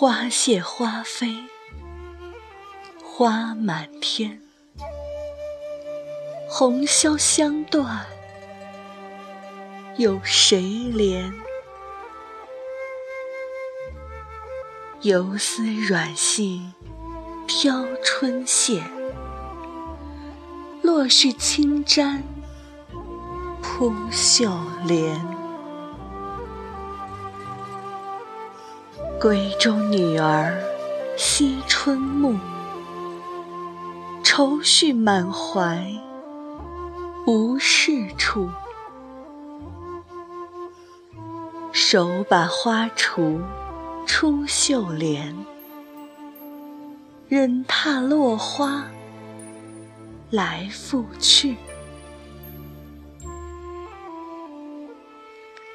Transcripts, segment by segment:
花谢花飞，花满天，红绡香断，有谁怜？游丝软系，挑春线，落絮轻沾，扑绣帘。闺中女儿惜春暮，愁绪满怀无是处。手把花锄。出绣帘，忍踏落花来复去。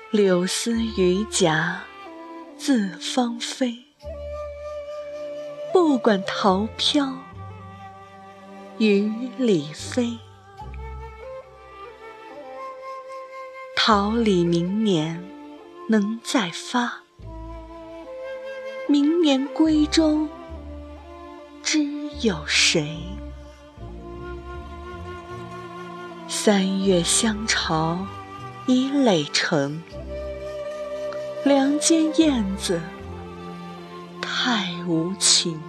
柳丝榆荚自芳菲，不管桃飘雨里飞。桃李明年能再发。明年闺中知有谁？三月香巢已垒成，梁间燕子太无情。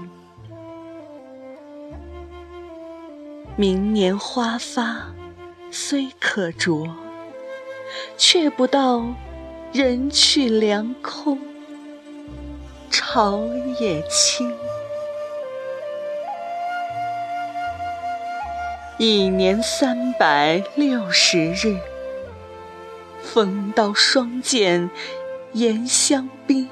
明年花发虽可啄，却不到人去梁空。巢也青，一年三百六十日，风刀霜剑严相逼。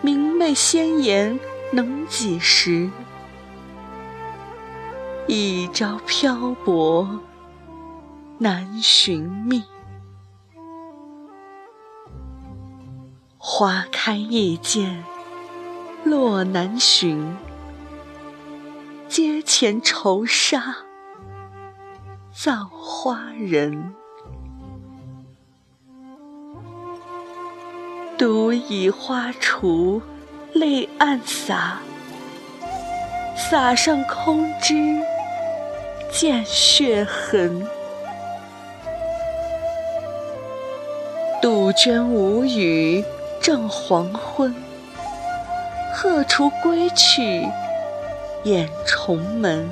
明媚鲜颜能几时？一朝漂泊难寻觅。花开易见落难寻，阶前愁杀葬花人。独倚花锄泪暗洒，洒上空枝见血痕。杜鹃无语。正黄昏，鹤雏归去，掩重门。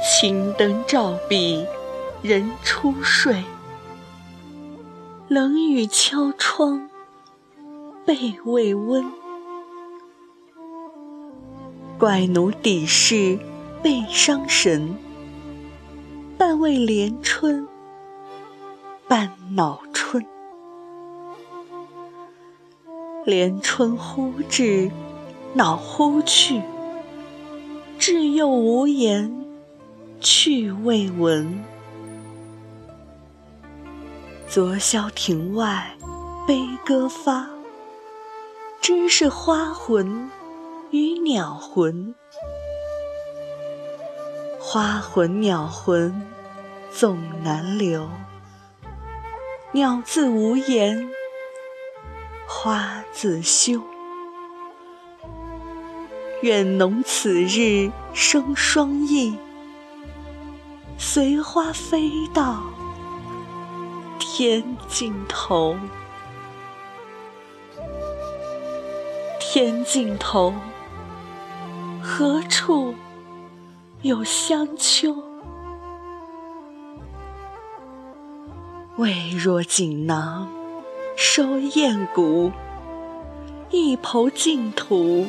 青灯照壁，人初睡。冷雨敲窗，被未温。怪奴抵世背伤神，半为连春，半恼春。连春忽至，恼忽去。至又无言，去未闻。昨宵庭外悲歌发，知是花魂与鸟魂。花魂鸟魂总难留，鸟自无言。花自羞，愿侬此日生双翼，随花飞到天尽头。天尽头，何处有香丘？未若锦囊。收艳骨，一抔净土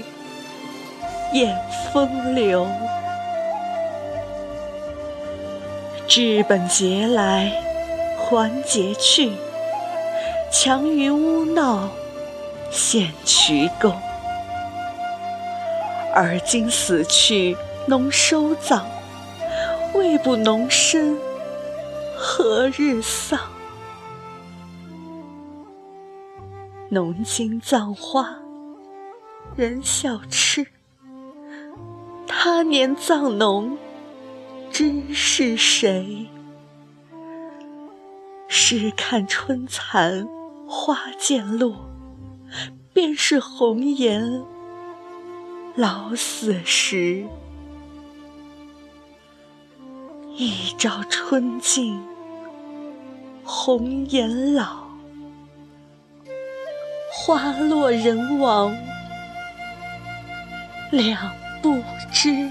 掩风流。治本节来还节去，强于污闹陷渠沟。而今死去侬收葬，未卜侬身何日丧？侬今葬花，人笑痴。他年葬侬，知是谁？试看春残花渐落，便是红颜老死时。一朝春尽红颜老，花落人亡两不知。